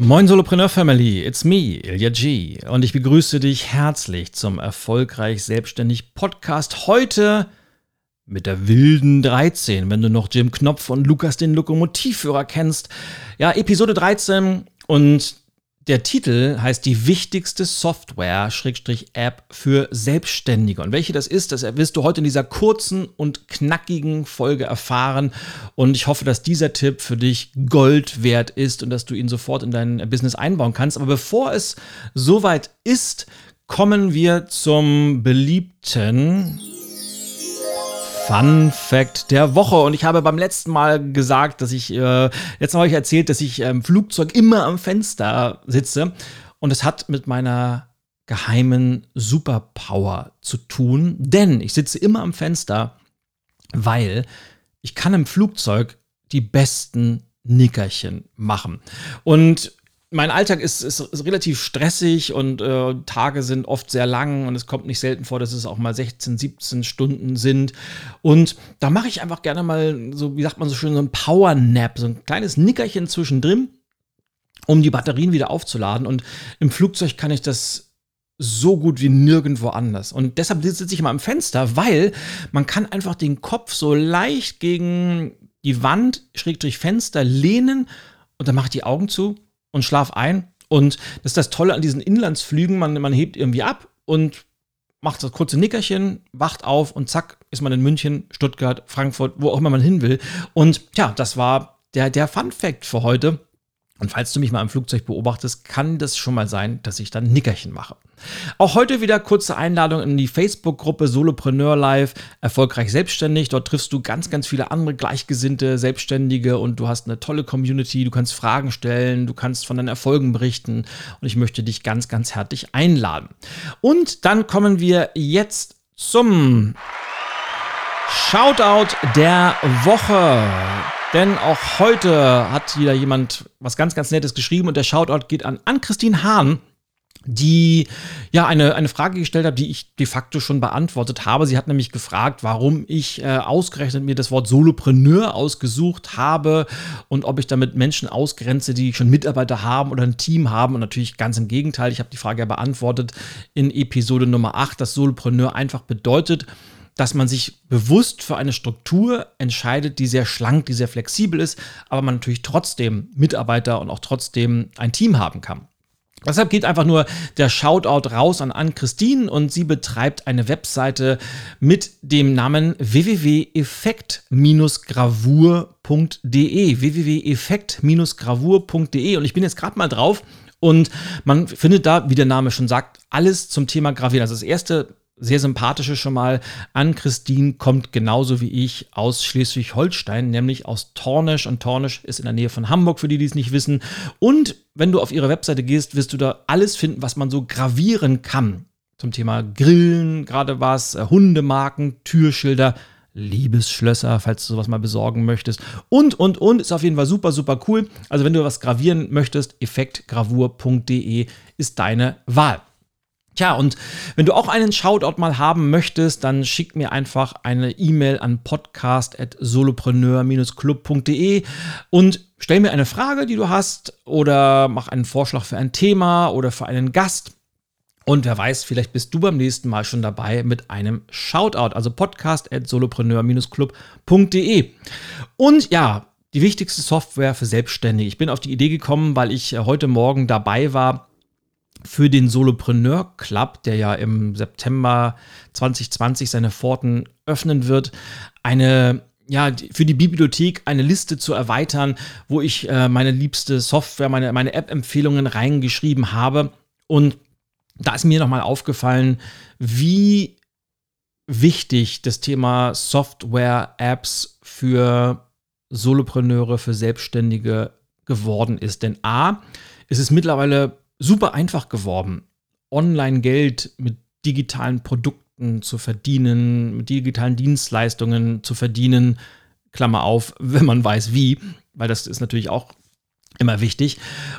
Moin Solopreneur Family, it's me, Ilya G. Und ich begrüße dich herzlich zum Erfolgreich Selbstständig Podcast. Heute mit der wilden 13, wenn du noch Jim Knopf und Lukas den Lokomotivführer kennst. Ja, Episode 13 und der Titel heißt die wichtigste Software, Schrägstrich App für Selbstständige. Und welche das ist, das wirst du heute in dieser kurzen und knackigen Folge erfahren. Und ich hoffe, dass dieser Tipp für dich Gold wert ist und dass du ihn sofort in dein Business einbauen kannst. Aber bevor es soweit ist, kommen wir zum beliebten Fun Fact der Woche. Und ich habe beim letzten Mal gesagt, dass ich, äh, jetzt habe ich erzählt, dass ich im ähm, Flugzeug immer am Fenster sitze. Und es hat mit meiner geheimen Superpower zu tun. Denn ich sitze immer am Fenster, weil ich kann im Flugzeug die besten Nickerchen machen. Und mein Alltag ist, ist, ist, relativ stressig und äh, Tage sind oft sehr lang und es kommt nicht selten vor, dass es auch mal 16, 17 Stunden sind. Und da mache ich einfach gerne mal so, wie sagt man so schön, so ein Power Nap, so ein kleines Nickerchen zwischendrin, um die Batterien wieder aufzuladen. Und im Flugzeug kann ich das so gut wie nirgendwo anders. Und deshalb sitze ich immer am Fenster, weil man kann einfach den Kopf so leicht gegen die Wand, schräg durch Fenster lehnen und dann mache ich die Augen zu und schlaf ein. Und das ist das Tolle an diesen Inlandsflügen, man, man hebt irgendwie ab und macht das kurze Nickerchen, wacht auf und zack, ist man in München, Stuttgart, Frankfurt, wo auch immer man hin will. Und ja, das war der, der Fun Fact für heute. Und falls du mich mal im Flugzeug beobachtest, kann das schon mal sein, dass ich dann Nickerchen mache. Auch heute wieder kurze Einladung in die Facebook-Gruppe Solopreneur Live, erfolgreich selbstständig. Dort triffst du ganz, ganz viele andere gleichgesinnte Selbstständige und du hast eine tolle Community. Du kannst Fragen stellen, du kannst von deinen Erfolgen berichten und ich möchte dich ganz, ganz herzlich einladen. Und dann kommen wir jetzt zum Shoutout der Woche. Denn auch heute hat wieder jemand was ganz, ganz Nettes geschrieben und der Shoutout geht an, an Christine Hahn die ja eine, eine Frage gestellt hat, die ich de facto schon beantwortet habe. Sie hat nämlich gefragt, warum ich äh, ausgerechnet mir das Wort Solopreneur ausgesucht habe und ob ich damit Menschen ausgrenze, die schon Mitarbeiter haben oder ein Team haben. Und natürlich ganz im Gegenteil, ich habe die Frage ja beantwortet in Episode Nummer 8, dass Solopreneur einfach bedeutet, dass man sich bewusst für eine Struktur entscheidet, die sehr schlank, die sehr flexibel ist, aber man natürlich trotzdem Mitarbeiter und auch trotzdem ein Team haben kann. Deshalb geht einfach nur der Shoutout raus an Ann-Christine und sie betreibt eine Webseite mit dem Namen www.effekt-gravur.de www.effekt-gravur.de und ich bin jetzt gerade mal drauf und man findet da, wie der Name schon sagt, alles zum Thema Gravieren. Also das erste sehr sympathische schon mal an. Christine kommt genauso wie ich aus Schleswig-Holstein, nämlich aus Tornisch. Und Tornisch ist in der Nähe von Hamburg, für die, die es nicht wissen. Und wenn du auf ihre Webseite gehst, wirst du da alles finden, was man so gravieren kann. Zum Thema Grillen, gerade was, äh, Hundemarken, Türschilder, Liebesschlösser, falls du sowas mal besorgen möchtest. Und, und, und, ist auf jeden Fall super, super cool. Also wenn du was gravieren möchtest, effektgravur.de ist deine Wahl. Tja, und wenn du auch einen Shoutout mal haben möchtest, dann schick mir einfach eine E-Mail an podcast.solopreneur-club.de und stell mir eine Frage, die du hast oder mach einen Vorschlag für ein Thema oder für einen Gast. Und wer weiß, vielleicht bist du beim nächsten Mal schon dabei mit einem Shoutout, also podcast.solopreneur-club.de. Und ja, die wichtigste Software für Selbstständige. Ich bin auf die Idee gekommen, weil ich heute Morgen dabei war, für den Solopreneur Club, der ja im September 2020 seine Pforten öffnen wird, eine ja, für die Bibliothek eine Liste zu erweitern, wo ich äh, meine liebste Software, meine, meine App-Empfehlungen reingeschrieben habe. Und da ist mir nochmal aufgefallen, wie wichtig das Thema Software-Apps für Solopreneure, für Selbstständige geworden ist. Denn A, ist es mittlerweile super einfach geworden, Online-Geld mit digitalen Produkten zu verdienen, mit digitalen Dienstleistungen zu verdienen. Klammer auf, wenn man weiß wie, weil das ist natürlich auch immer wichtig.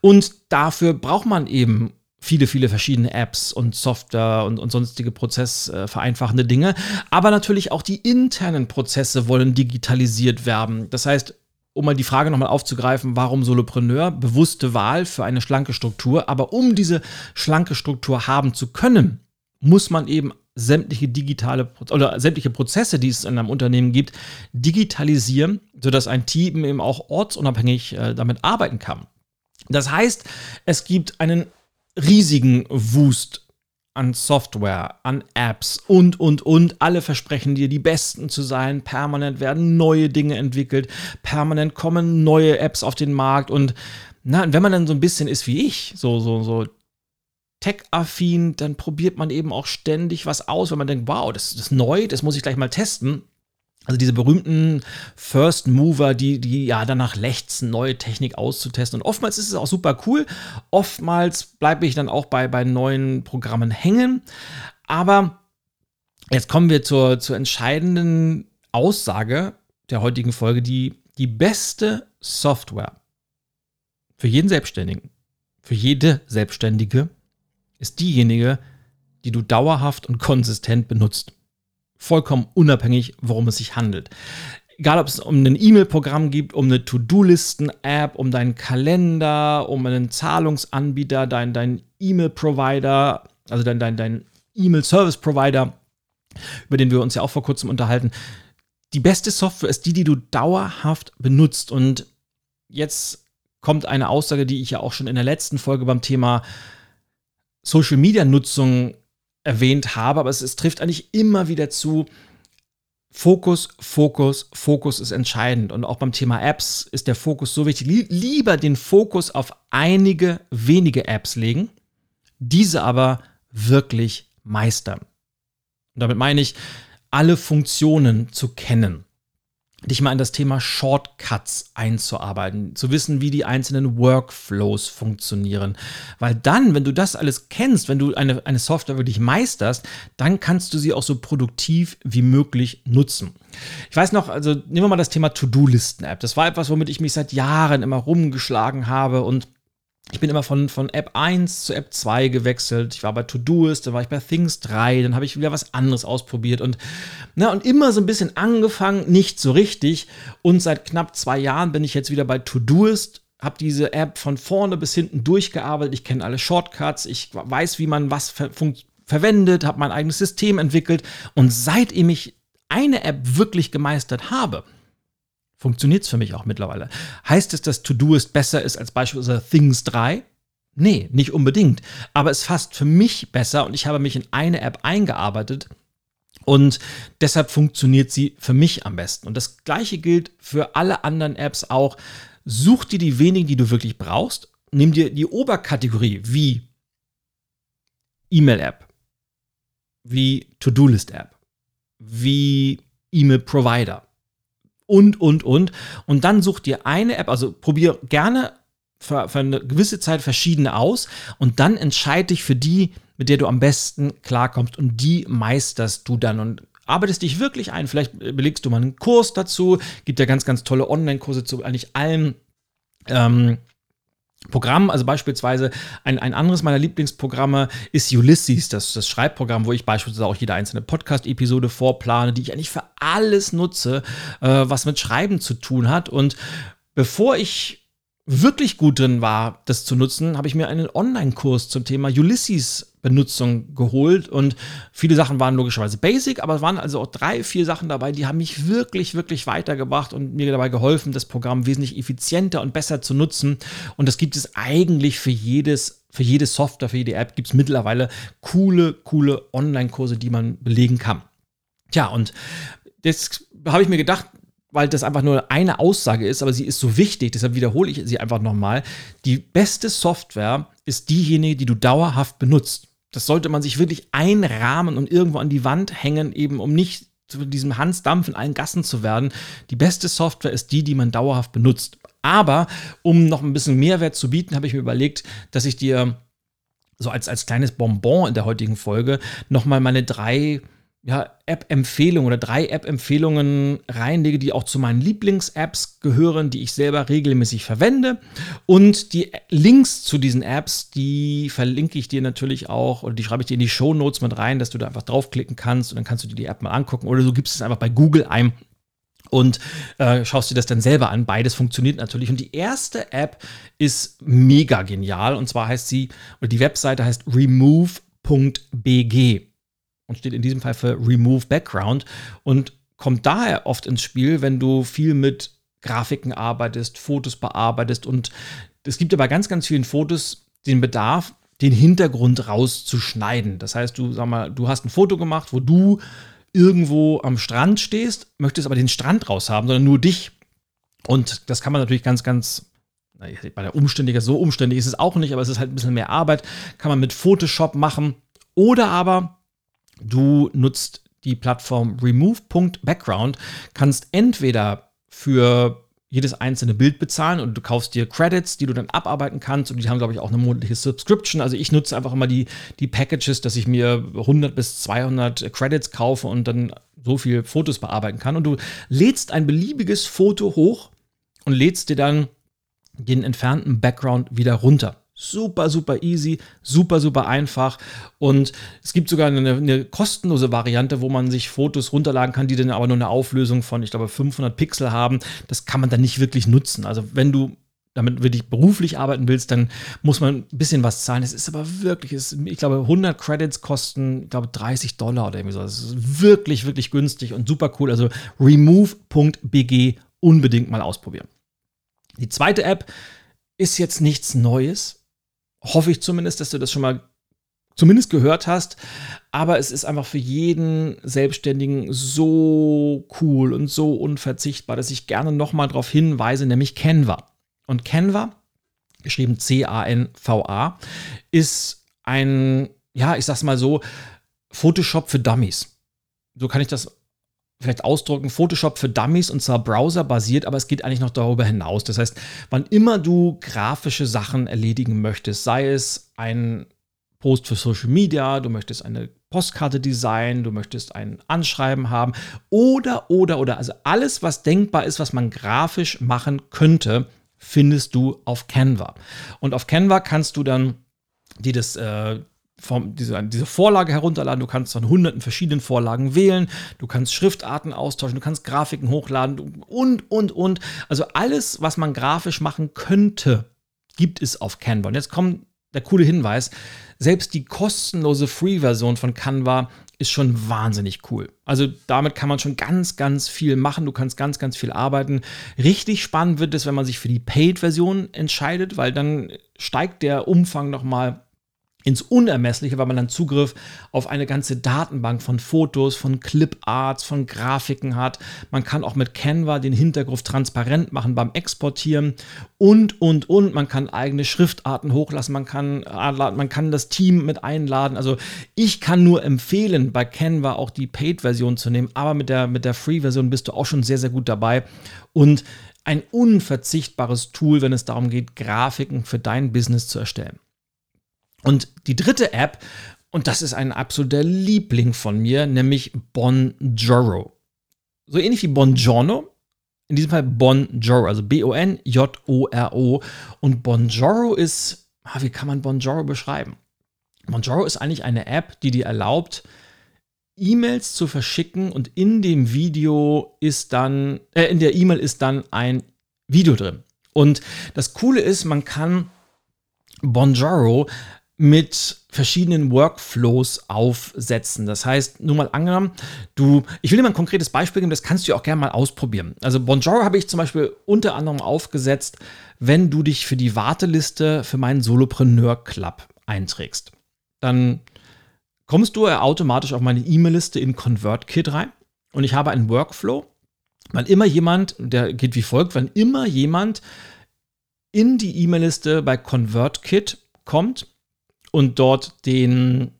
Und dafür braucht man eben viele, viele verschiedene Apps und Software und, und sonstige prozessvereinfachende äh, Dinge. Aber natürlich auch die internen Prozesse wollen digitalisiert werden. Das heißt, um mal die Frage nochmal aufzugreifen, warum Solopreneur? Bewusste Wahl für eine schlanke Struktur. Aber um diese schlanke Struktur haben zu können, muss man eben sämtliche digitale oder sämtliche Prozesse, die es in einem Unternehmen gibt, digitalisieren, sodass ein Team eben auch ortsunabhängig äh, damit arbeiten kann. Das heißt, es gibt einen riesigen Wust an Software, an Apps und, und, und. Alle versprechen dir, die Besten zu sein. Permanent werden neue Dinge entwickelt. Permanent kommen neue Apps auf den Markt. Und na, wenn man dann so ein bisschen ist wie ich, so, so, so tech-affin, dann probiert man eben auch ständig was aus, wenn man denkt, wow, das, das ist neu, das muss ich gleich mal testen. Also diese berühmten First Mover, die, die ja danach lechzen, neue Technik auszutesten. Und oftmals ist es auch super cool. Oftmals bleibe ich dann auch bei, bei neuen Programmen hängen. Aber jetzt kommen wir zur, zur entscheidenden Aussage der heutigen Folge. Die, die beste Software für jeden Selbstständigen, für jede Selbstständige ist diejenige, die du dauerhaft und konsistent benutzt vollkommen unabhängig, worum es sich handelt. Egal, ob es um ein E-Mail-Programm gibt, um eine To-Do-Listen-App, um deinen Kalender, um einen Zahlungsanbieter, dein, dein E-Mail-Provider, also dein, dein, dein E-Mail-Service-Provider, über den wir uns ja auch vor kurzem unterhalten. Die beste Software ist die, die du dauerhaft benutzt. Und jetzt kommt eine Aussage, die ich ja auch schon in der letzten Folge beim Thema Social-Media-Nutzung erwähnt habe, aber es, es trifft eigentlich immer wieder zu. Fokus, Fokus, Fokus ist entscheidend. Und auch beim Thema Apps ist der Fokus so wichtig. Lieber den Fokus auf einige wenige Apps legen, diese aber wirklich meistern. Und damit meine ich, alle Funktionen zu kennen dich mal in das Thema Shortcuts einzuarbeiten, zu wissen, wie die einzelnen Workflows funktionieren. Weil dann, wenn du das alles kennst, wenn du eine, eine Software wirklich meisterst, dann kannst du sie auch so produktiv wie möglich nutzen. Ich weiß noch, also nehmen wir mal das Thema To-Do-Listen-App. Das war etwas, womit ich mich seit Jahren immer rumgeschlagen habe und ich bin immer von, von App 1 zu App 2 gewechselt. Ich war bei Todoist, dann war ich bei Things 3, dann habe ich wieder was anderes ausprobiert und, na, und immer so ein bisschen angefangen, nicht so richtig. Und seit knapp zwei Jahren bin ich jetzt wieder bei Todoist, habe diese App von vorne bis hinten durchgearbeitet. Ich kenne alle Shortcuts, ich weiß, wie man was ver verwendet, habe mein eigenes System entwickelt. Und seitdem ich eine App wirklich gemeistert habe, funktioniert es für mich auch mittlerweile. Heißt es, dass To-Do besser ist als beispielsweise Things 3? Nee, nicht unbedingt. Aber es fasst für mich besser und ich habe mich in eine App eingearbeitet und deshalb funktioniert sie für mich am besten. Und das gleiche gilt für alle anderen Apps auch. Such dir die wenigen, die du wirklich brauchst. Nimm dir die Oberkategorie wie E-Mail-App, wie To-Do-List-App, wie E-Mail-Provider und, und, und. Und dann such dir eine App, also probier gerne für, für eine gewisse Zeit verschiedene aus und dann entscheide dich für die, mit der du am besten klarkommst und die meisterst du dann und arbeitest dich wirklich ein. Vielleicht belegst du mal einen Kurs dazu, gibt ja ganz, ganz tolle Online-Kurse zu eigentlich allem. Ähm, Programm, also beispielsweise ein, ein anderes meiner Lieblingsprogramme ist Ulysses, das, das Schreibprogramm, wo ich beispielsweise auch jede einzelne Podcast-Episode vorplane, die ich eigentlich für alles nutze, äh, was mit Schreiben zu tun hat. Und bevor ich wirklich gut drin war, das zu nutzen, habe ich mir einen Online-Kurs zum Thema Ulysses-Benutzung geholt und viele Sachen waren logischerweise basic, aber es waren also auch drei, vier Sachen dabei, die haben mich wirklich, wirklich weitergebracht und mir dabei geholfen, das Programm wesentlich effizienter und besser zu nutzen. Und das gibt es eigentlich für jedes für jede Software, für jede App gibt es mittlerweile coole, coole Online-Kurse, die man belegen kann. Tja, und das habe ich mir gedacht, weil das einfach nur eine Aussage ist, aber sie ist so wichtig, deshalb wiederhole ich sie einfach nochmal. Die beste Software ist diejenige, die du dauerhaft benutzt. Das sollte man sich wirklich einrahmen und irgendwo an die Wand hängen, eben um nicht zu diesem Hansdampf in allen Gassen zu werden. Die beste Software ist die, die man dauerhaft benutzt. Aber um noch ein bisschen Mehrwert zu bieten, habe ich mir überlegt, dass ich dir so als, als kleines Bonbon in der heutigen Folge nochmal meine drei ja, App-Empfehlungen oder drei App-Empfehlungen reinlege, die auch zu meinen Lieblings-Apps gehören, die ich selber regelmäßig verwende. Und die Links zu diesen Apps, die verlinke ich dir natürlich auch oder die schreibe ich dir in die Show Notes mit rein, dass du da einfach draufklicken kannst und dann kannst du dir die App mal angucken oder du gibst es einfach bei Google ein und äh, schaust dir das dann selber an. Beides funktioniert natürlich. Und die erste App ist mega genial und zwar heißt sie, oder die Webseite heißt remove.bg und steht in diesem Fall für Remove Background und kommt daher oft ins Spiel, wenn du viel mit Grafiken arbeitest, Fotos bearbeitest und es gibt ja bei ganz, ganz vielen Fotos den Bedarf, den Hintergrund rauszuschneiden. Das heißt, du sag mal, du hast ein Foto gemacht, wo du irgendwo am Strand stehst, möchtest aber den Strand raus haben, sondern nur dich. Und das kann man natürlich ganz, ganz bei der Umständiger, so umständlich ist es auch nicht, aber es ist halt ein bisschen mehr Arbeit. Kann man mit Photoshop machen. Oder aber du nutzt die Plattform remove.background, kannst entweder für jedes einzelne Bild bezahlen und du kaufst dir Credits, die du dann abarbeiten kannst und die haben, glaube ich, auch eine monatliche Subscription. Also ich nutze einfach immer die, die Packages, dass ich mir 100 bis 200 Credits kaufe und dann so viel Fotos bearbeiten kann. Und du lädst ein beliebiges Foto hoch und lädst dir dann den entfernten Background wieder runter. Super, super easy, super, super einfach. Und es gibt sogar eine, eine, kostenlose Variante, wo man sich Fotos runterladen kann, die dann aber nur eine Auflösung von, ich glaube, 500 Pixel haben. Das kann man dann nicht wirklich nutzen. Also wenn du damit wirklich beruflich arbeiten willst, dann muss man ein bisschen was zahlen. Es ist aber wirklich, ist, ich glaube, 100 Credits kosten, ich glaube, 30 Dollar oder irgendwie so. Das ist wirklich, wirklich günstig und super cool. Also remove.bg unbedingt mal ausprobieren. Die zweite App ist jetzt nichts Neues hoffe ich zumindest, dass du das schon mal zumindest gehört hast. Aber es ist einfach für jeden Selbstständigen so cool und so unverzichtbar, dass ich gerne nochmal darauf hinweise, nämlich Canva. Und Canva, geschrieben C-A-N-V-A, ist ein, ja, ich sag's mal so, Photoshop für Dummies. So kann ich das vielleicht ausdrücken, Photoshop für Dummies und zwar browserbasiert, aber es geht eigentlich noch darüber hinaus. Das heißt, wann immer du grafische Sachen erledigen möchtest, sei es ein Post für Social Media, du möchtest eine Postkarte designen, du möchtest ein Anschreiben haben oder, oder, oder, also alles, was denkbar ist, was man grafisch machen könnte, findest du auf Canva. Und auf Canva kannst du dann die das äh, vom, diese, diese Vorlage herunterladen. Du kannst von hunderten verschiedenen Vorlagen wählen. Du kannst Schriftarten austauschen. Du kannst Grafiken hochladen und, und, und. Also alles, was man grafisch machen könnte, gibt es auf Canva. Und jetzt kommt der coole Hinweis. Selbst die kostenlose Free-Version von Canva ist schon wahnsinnig cool. Also damit kann man schon ganz, ganz viel machen. Du kannst ganz, ganz viel arbeiten. Richtig spannend wird es, wenn man sich für die Paid-Version entscheidet, weil dann steigt der Umfang nochmal ins Unermessliche, weil man dann Zugriff auf eine ganze Datenbank von Fotos, von Cliparts, von Grafiken hat. Man kann auch mit Canva den Hintergrund transparent machen beim Exportieren und, und, und. Man kann eigene Schriftarten hochlassen, man kann, man kann das Team mit einladen. Also ich kann nur empfehlen, bei Canva auch die Paid-Version zu nehmen, aber mit der, mit der Free-Version bist du auch schon sehr, sehr gut dabei. Und ein unverzichtbares Tool, wenn es darum geht, Grafiken für dein Business zu erstellen. Und die dritte App, und das ist ein absoluter Liebling von mir, nämlich Bonjoro. So ähnlich wie Bongiorno, in diesem Fall Bonjoro, also B-O-N-J-O-R-O. Und Bonjoro ist, ah, wie kann man Bonjoro beschreiben? Bonjoro ist eigentlich eine App, die dir erlaubt, E-Mails zu verschicken und in dem Video ist dann, äh, in der E-Mail ist dann ein Video drin. Und das Coole ist, man kann Bonjoro mit verschiedenen Workflows aufsetzen. Das heißt, nur mal angenommen, du, ich will dir mal ein konkretes Beispiel geben, das kannst du auch gerne mal ausprobieren. Also Bonjour habe ich zum Beispiel unter anderem aufgesetzt, wenn du dich für die Warteliste für meinen Solopreneur Club einträgst. Dann kommst du automatisch auf meine E-Mail-Liste in ConvertKit rein und ich habe einen Workflow, weil immer jemand, der geht wie folgt, wenn immer jemand in die E-Mail-Liste bei ConvertKit kommt und dort den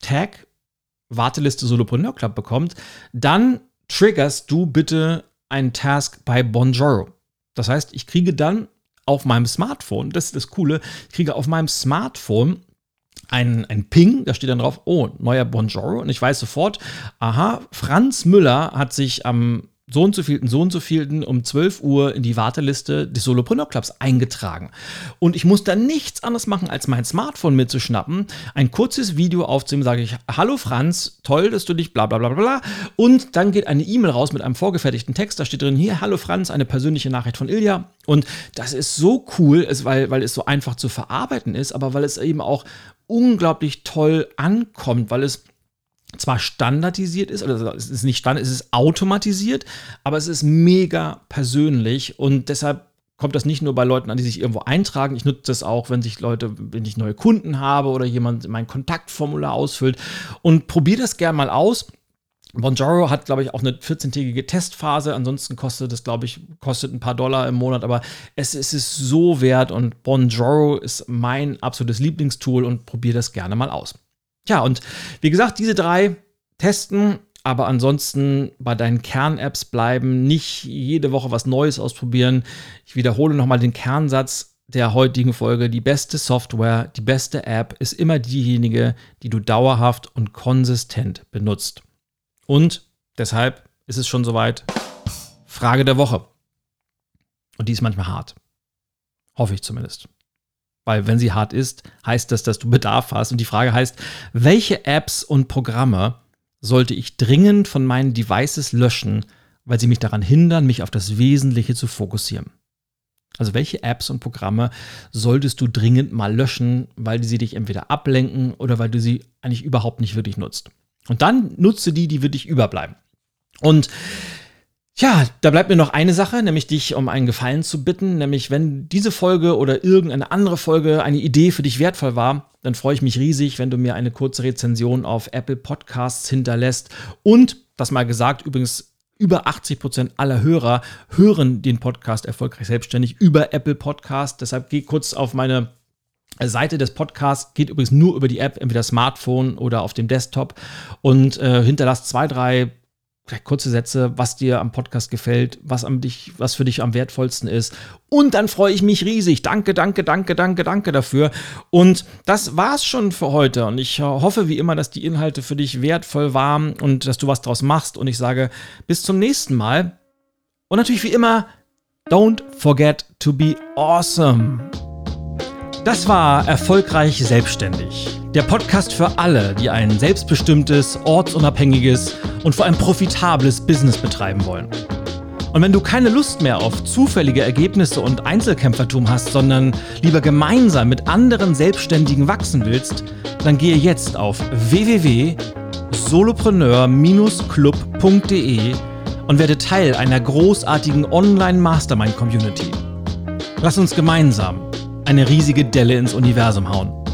Tag Warteliste Solopreneur Club bekommt, dann triggerst du bitte einen Task bei Bonjoro. Das heißt, ich kriege dann auf meinem Smartphone, das ist das Coole, ich kriege auf meinem Smartphone ein, ein Ping, da steht dann drauf, oh, neuer Bonjoro. Und ich weiß sofort, aha, Franz Müller hat sich am so und so vielten, so und so vielten um 12 Uhr in die Warteliste des Solopreneur Clubs eingetragen. Und ich muss dann nichts anderes machen, als mein Smartphone mitzuschnappen, ein kurzes Video aufzunehmen, sage ich, hallo Franz, toll, dass du dich bla bla bla bla. Und dann geht eine E-Mail raus mit einem vorgefertigten Text, da steht drin, hier, hallo Franz, eine persönliche Nachricht von Ilja. Und das ist so cool, weil, weil es so einfach zu verarbeiten ist, aber weil es eben auch unglaublich toll ankommt, weil es zwar standardisiert ist, oder es ist nicht standard, es ist automatisiert, aber es ist mega persönlich und deshalb kommt das nicht nur bei Leuten an, die sich irgendwo eintragen. Ich nutze das auch, wenn sich Leute, wenn ich neue Kunden habe oder jemand mein Kontaktformular ausfüllt und probiere das gerne mal aus. Bonjoro hat, glaube ich, auch eine 14-tägige Testphase. Ansonsten kostet es, glaube ich, kostet ein paar Dollar im Monat, aber es, es ist so wert und Bonjoro ist mein absolutes Lieblingstool und probiere das gerne mal aus. Ja, und wie gesagt, diese drei testen, aber ansonsten bei deinen Kern-Apps bleiben, nicht jede Woche was Neues ausprobieren. Ich wiederhole nochmal den Kernsatz der heutigen Folge. Die beste Software, die beste App ist immer diejenige, die du dauerhaft und konsistent benutzt. Und deshalb ist es schon soweit. Frage der Woche. Und die ist manchmal hart. Hoffe ich zumindest. Weil wenn sie hart ist, heißt das, dass du Bedarf hast. Und die Frage heißt, welche Apps und Programme sollte ich dringend von meinen Devices löschen, weil sie mich daran hindern, mich auf das Wesentliche zu fokussieren? Also welche Apps und Programme solltest du dringend mal löschen, weil sie dich entweder ablenken oder weil du sie eigentlich überhaupt nicht wirklich nutzt? Und dann nutze die, die wirklich überbleiben. Und ja, da bleibt mir noch eine Sache, nämlich dich um einen Gefallen zu bitten, nämlich wenn diese Folge oder irgendeine andere Folge eine Idee für dich wertvoll war, dann freue ich mich riesig, wenn du mir eine kurze Rezension auf Apple Podcasts hinterlässt. Und, das mal gesagt, übrigens über 80 Prozent aller Hörer hören den Podcast erfolgreich selbstständig über Apple Podcast. Deshalb geh kurz auf meine Seite des Podcasts, geht übrigens nur über die App, entweder Smartphone oder auf dem Desktop und äh, hinterlasst zwei, drei kurze Sätze, was dir am Podcast gefällt, was, am dich, was für dich am wertvollsten ist. Und dann freue ich mich riesig. Danke, danke, danke, danke, danke dafür. Und das war's schon für heute. Und ich hoffe wie immer, dass die Inhalte für dich wertvoll waren und dass du was draus machst. Und ich sage bis zum nächsten Mal. Und natürlich wie immer, don't forget to be awesome. Das war Erfolgreich Selbstständig. Der Podcast für alle, die ein selbstbestimmtes, ortsunabhängiges und vor allem profitables Business betreiben wollen. Und wenn du keine Lust mehr auf zufällige Ergebnisse und Einzelkämpfertum hast, sondern lieber gemeinsam mit anderen Selbstständigen wachsen willst, dann gehe jetzt auf www.solopreneur-club.de und werde Teil einer großartigen Online-Mastermind-Community. Lass uns gemeinsam eine riesige Delle ins Universum hauen.